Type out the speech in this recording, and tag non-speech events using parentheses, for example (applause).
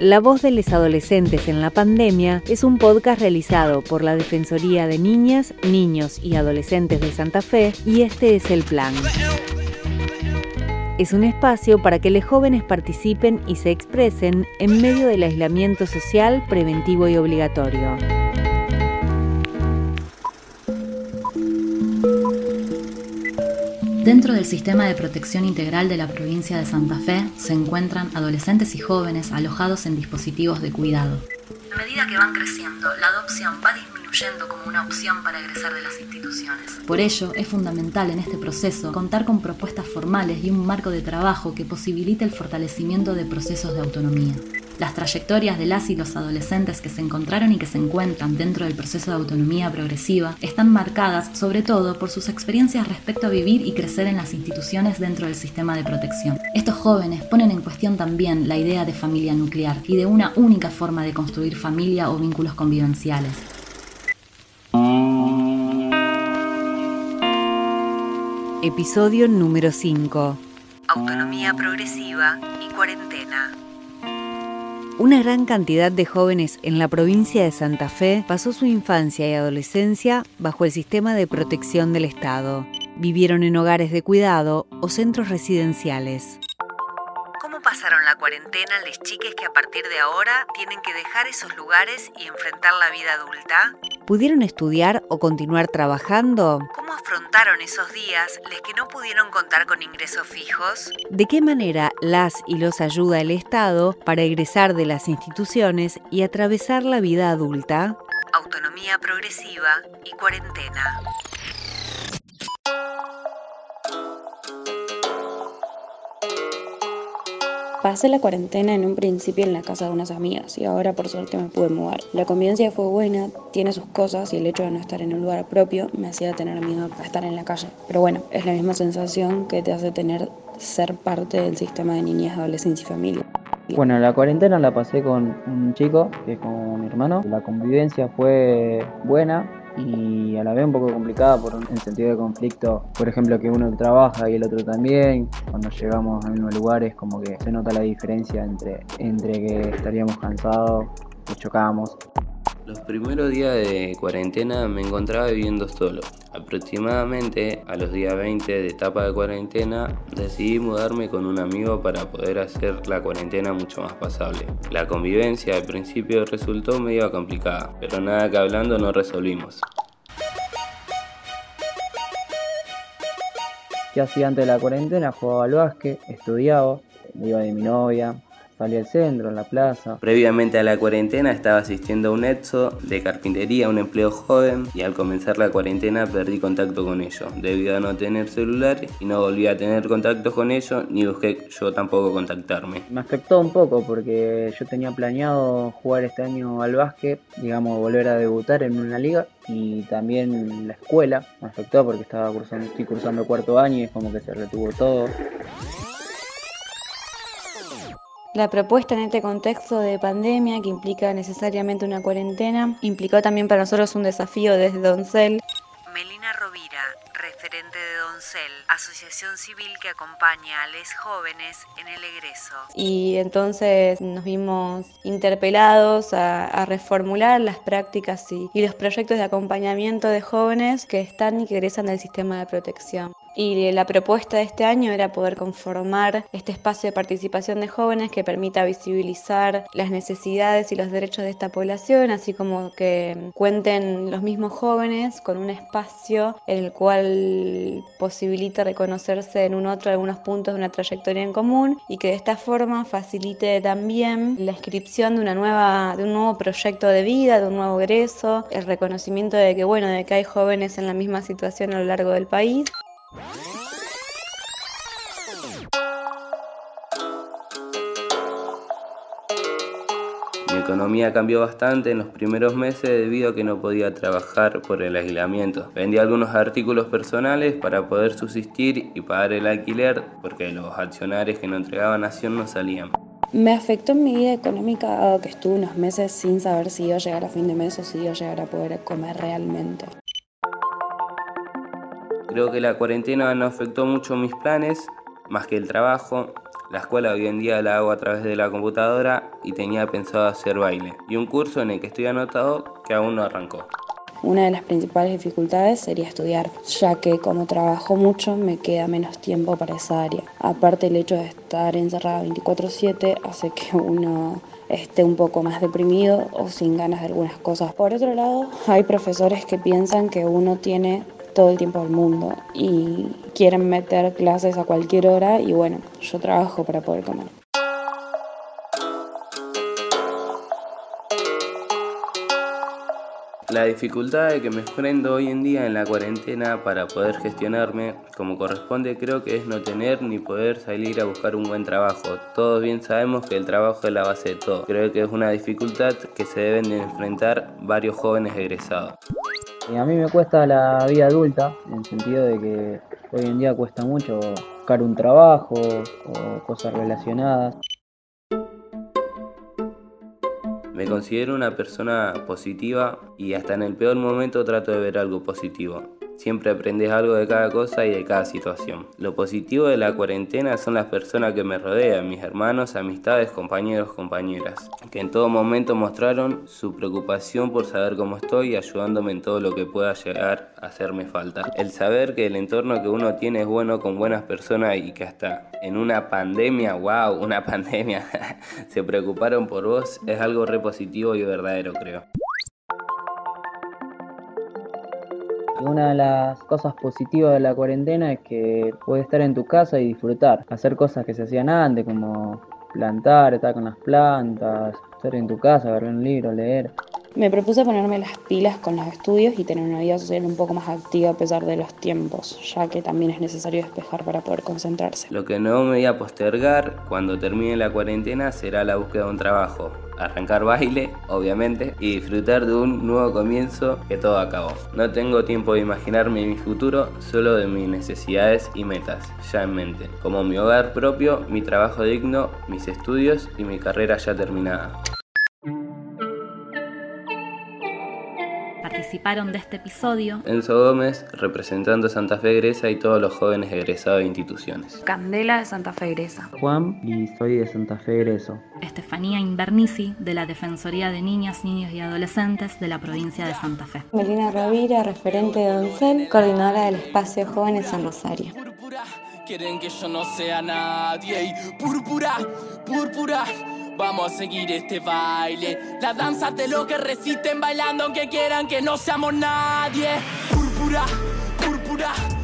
La voz de los adolescentes en la pandemia es un podcast realizado por la Defensoría de Niñas, Niños y Adolescentes de Santa Fe y este es el plan. Es un espacio para que los jóvenes participen y se expresen en medio del aislamiento social preventivo y obligatorio. Dentro del sistema de protección integral de la provincia de Santa Fe se encuentran adolescentes y jóvenes alojados en dispositivos de cuidado. A medida que van creciendo, la adopción va disminuyendo como una opción para egresar de las instituciones. Por ello, es fundamental en este proceso contar con propuestas formales y un marco de trabajo que posibilite el fortalecimiento de procesos de autonomía. Las trayectorias de las y los adolescentes que se encontraron y que se encuentran dentro del proceso de autonomía progresiva están marcadas sobre todo por sus experiencias respecto a vivir y crecer en las instituciones dentro del sistema de protección. Estos jóvenes ponen en cuestión también la idea de familia nuclear y de una única forma de construir familia o vínculos convivenciales. Episodio número 5. Autonomía progresiva y cuarentena. Una gran cantidad de jóvenes en la provincia de Santa Fe pasó su infancia y adolescencia bajo el sistema de protección del Estado. Vivieron en hogares de cuidado o centros residenciales. ¿Cómo pasaron la cuarentena les chiques que a partir de ahora tienen que dejar esos lugares y enfrentar la vida adulta? ¿Pudieron estudiar o continuar trabajando? ¿Cómo afrontaron esos días les que no pudieron contar con ingresos fijos? ¿De qué manera las y los ayuda el Estado para egresar de las instituciones y atravesar la vida adulta? Autonomía progresiva y cuarentena. Pasé la cuarentena en un principio en la casa de unas amigas y ahora por suerte me pude mudar. La convivencia fue buena, tiene sus cosas y el hecho de no estar en un lugar propio me hacía tener miedo a estar en la calle. Pero bueno, es la misma sensación que te hace tener ser parte del sistema de niñas, adolescencia y familia. Bueno, la cuarentena la pasé con un chico, que es como mi hermano. La convivencia fue buena, y a la vez un poco complicada por un sentido de conflicto, por ejemplo que uno trabaja y el otro también, cuando llegamos a mismos lugares como que se nota la diferencia entre, entre que estaríamos cansados, que chocábamos. Los primeros días de cuarentena me encontraba viviendo solo. Aproximadamente a los días 20 de etapa de cuarentena decidí mudarme con un amigo para poder hacer la cuarentena mucho más pasable. La convivencia al principio resultó medio complicada, pero nada que hablando no resolvimos. ¿Qué hacía antes de la cuarentena? Jugaba al básquet, estudiaba, iba de mi novia, Salí al centro, en la plaza. Previamente a la cuarentena estaba asistiendo a un ETSO de carpintería, un empleo joven, y al comenzar la cuarentena perdí contacto con ellos, debido a no tener celular y no volví a tener contacto con ellos, ni busqué yo tampoco contactarme. Me afectó un poco porque yo tenía planeado jugar este año al básquet, digamos, volver a debutar en una liga, y también la escuela me afectó porque estaba cursando, estoy cursando cuarto año y es como que se retuvo todo. La propuesta en este contexto de pandemia, que implica necesariamente una cuarentena, implicó también para nosotros un desafío desde Doncel. Melina Rovira, referente de Doncel, asociación civil que acompaña a los jóvenes en el egreso. Y entonces nos vimos interpelados a, reformular las prácticas y, y los proyectos de acompañamiento de jóvenes que están y que egresan del sistema de protección y la propuesta de este año era poder conformar este espacio de participación de jóvenes que permita visibilizar las necesidades y los derechos de esta población, así como que cuenten los mismos jóvenes con un espacio en el cual posibilite reconocerse en un otro algunos puntos de una trayectoria en común y que de esta forma facilite también la inscripción de una nueva de un nuevo proyecto de vida, de un nuevo egreso, el reconocimiento de que bueno, de que hay jóvenes en la misma situación a lo largo del país. Mi economía cambió bastante en los primeros meses debido a que no podía trabajar por el aislamiento. Vendí algunos artículos personales para poder subsistir y pagar el alquiler porque los accionarios que no entregaban acción no salían. Me afectó en mi vida económica que estuve unos meses sin saber si iba a llegar a fin de mes o si iba a llegar a poder comer realmente. Creo que la cuarentena no afectó mucho mis planes, más que el trabajo. La escuela hoy en día la hago a través de la computadora y tenía pensado hacer baile. Y un curso en el que estoy anotado que aún no arrancó. Una de las principales dificultades sería estudiar, ya que como trabajo mucho me queda menos tiempo para esa área. Aparte el hecho de estar encerrado 24/7 hace que uno esté un poco más deprimido o sin ganas de algunas cosas. Por otro lado, hay profesores que piensan que uno tiene todo el tiempo del mundo y quieren meter clases a cualquier hora y bueno, yo trabajo para poder comer. La dificultad de que me enfrento hoy en día en la cuarentena para poder gestionarme como corresponde creo que es no tener ni poder salir a buscar un buen trabajo. Todos bien sabemos que el trabajo es la base de todo. Creo que es una dificultad que se deben de enfrentar varios jóvenes egresados. Y a mí me cuesta la vida adulta, en el sentido de que hoy en día cuesta mucho buscar un trabajo o cosas relacionadas. Me considero una persona positiva y hasta en el peor momento trato de ver algo positivo. Siempre aprendes algo de cada cosa y de cada situación. Lo positivo de la cuarentena son las personas que me rodean, mis hermanos, amistades, compañeros, compañeras, que en todo momento mostraron su preocupación por saber cómo estoy y ayudándome en todo lo que pueda llegar a hacerme falta. El saber que el entorno que uno tiene es bueno con buenas personas y que hasta en una pandemia, wow, una (laughs) pandemia, se preocuparon por vos, es algo re positivo y verdadero creo. Una de las cosas positivas de la cuarentena es que puedes estar en tu casa y disfrutar, hacer cosas que se hacían antes, como plantar, estar con las plantas, estar en tu casa, ver un libro, leer. Me propuse ponerme las pilas con los estudios y tener una vida social un poco más activa a pesar de los tiempos, ya que también es necesario despejar para poder concentrarse. Lo que no me voy a postergar cuando termine la cuarentena será la búsqueda de un trabajo, arrancar baile, obviamente, y disfrutar de un nuevo comienzo que todo acabó. No tengo tiempo de imaginarme mi futuro, solo de mis necesidades y metas, ya en mente, como mi hogar propio, mi trabajo digno, mis estudios y mi carrera ya terminada. Participaron de este episodio Enzo Gómez, representando Santa Fe Gresa y todos los jóvenes egresados de instituciones. Candela de Santa Fe Gresa. Juan y soy de Santa Fe Egreso. Estefanía Invernici, de la Defensoría de Niñas, Niños y Adolescentes de la provincia de Santa Fe. Melina Rovira, referente de Doncel, coordinadora del Espacio Jóvenes San Rosario. Quieren que yo no sea nadie. púrpura, púrpura. Vamos a seguir este baile. La danza de lo que resisten bailando aunque quieran que no seamos nadie. Púrpura, púrpura.